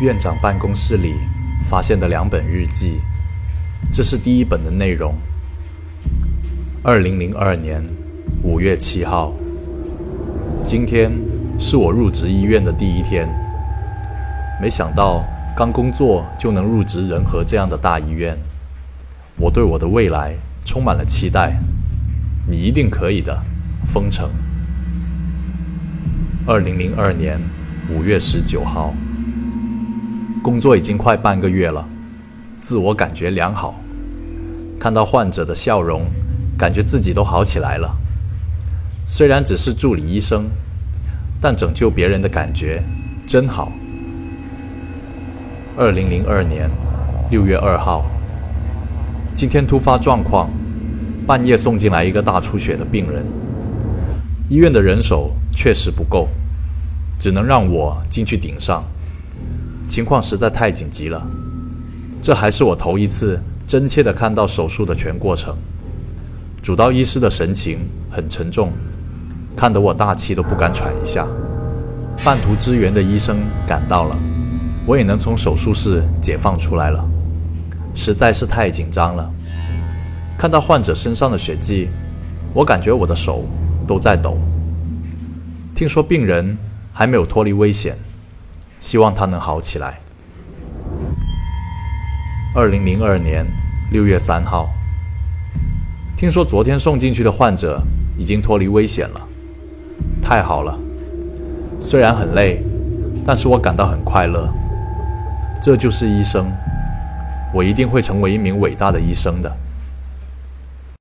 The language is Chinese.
院长办公室里发现的两本日记，这是第一本的内容。二零零二年五月七号，今天是我入职医院的第一天。没想到刚工作就能入职仁和这样的大医院，我对我的未来充满了期待。你一定可以的，封城。二零零二年五月十九号。工作已经快半个月了，自我感觉良好。看到患者的笑容，感觉自己都好起来了。虽然只是助理医生，但拯救别人的感觉真好。二零零二年六月二号，今天突发状况，半夜送进来一个大出血的病人，医院的人手确实不够，只能让我进去顶上。情况实在太紧急了，这还是我头一次真切地看到手术的全过程。主刀医师的神情很沉重，看得我大气都不敢喘一下。半途支援的医生赶到了，我也能从手术室解放出来了，实在是太紧张了。看到患者身上的血迹，我感觉我的手都在抖。听说病人还没有脱离危险。希望他能好起来。二零零二年六月三号，听说昨天送进去的患者已经脱离危险了，太好了！虽然很累，但是我感到很快乐。这就是医生，我一定会成为一名伟大的医生的。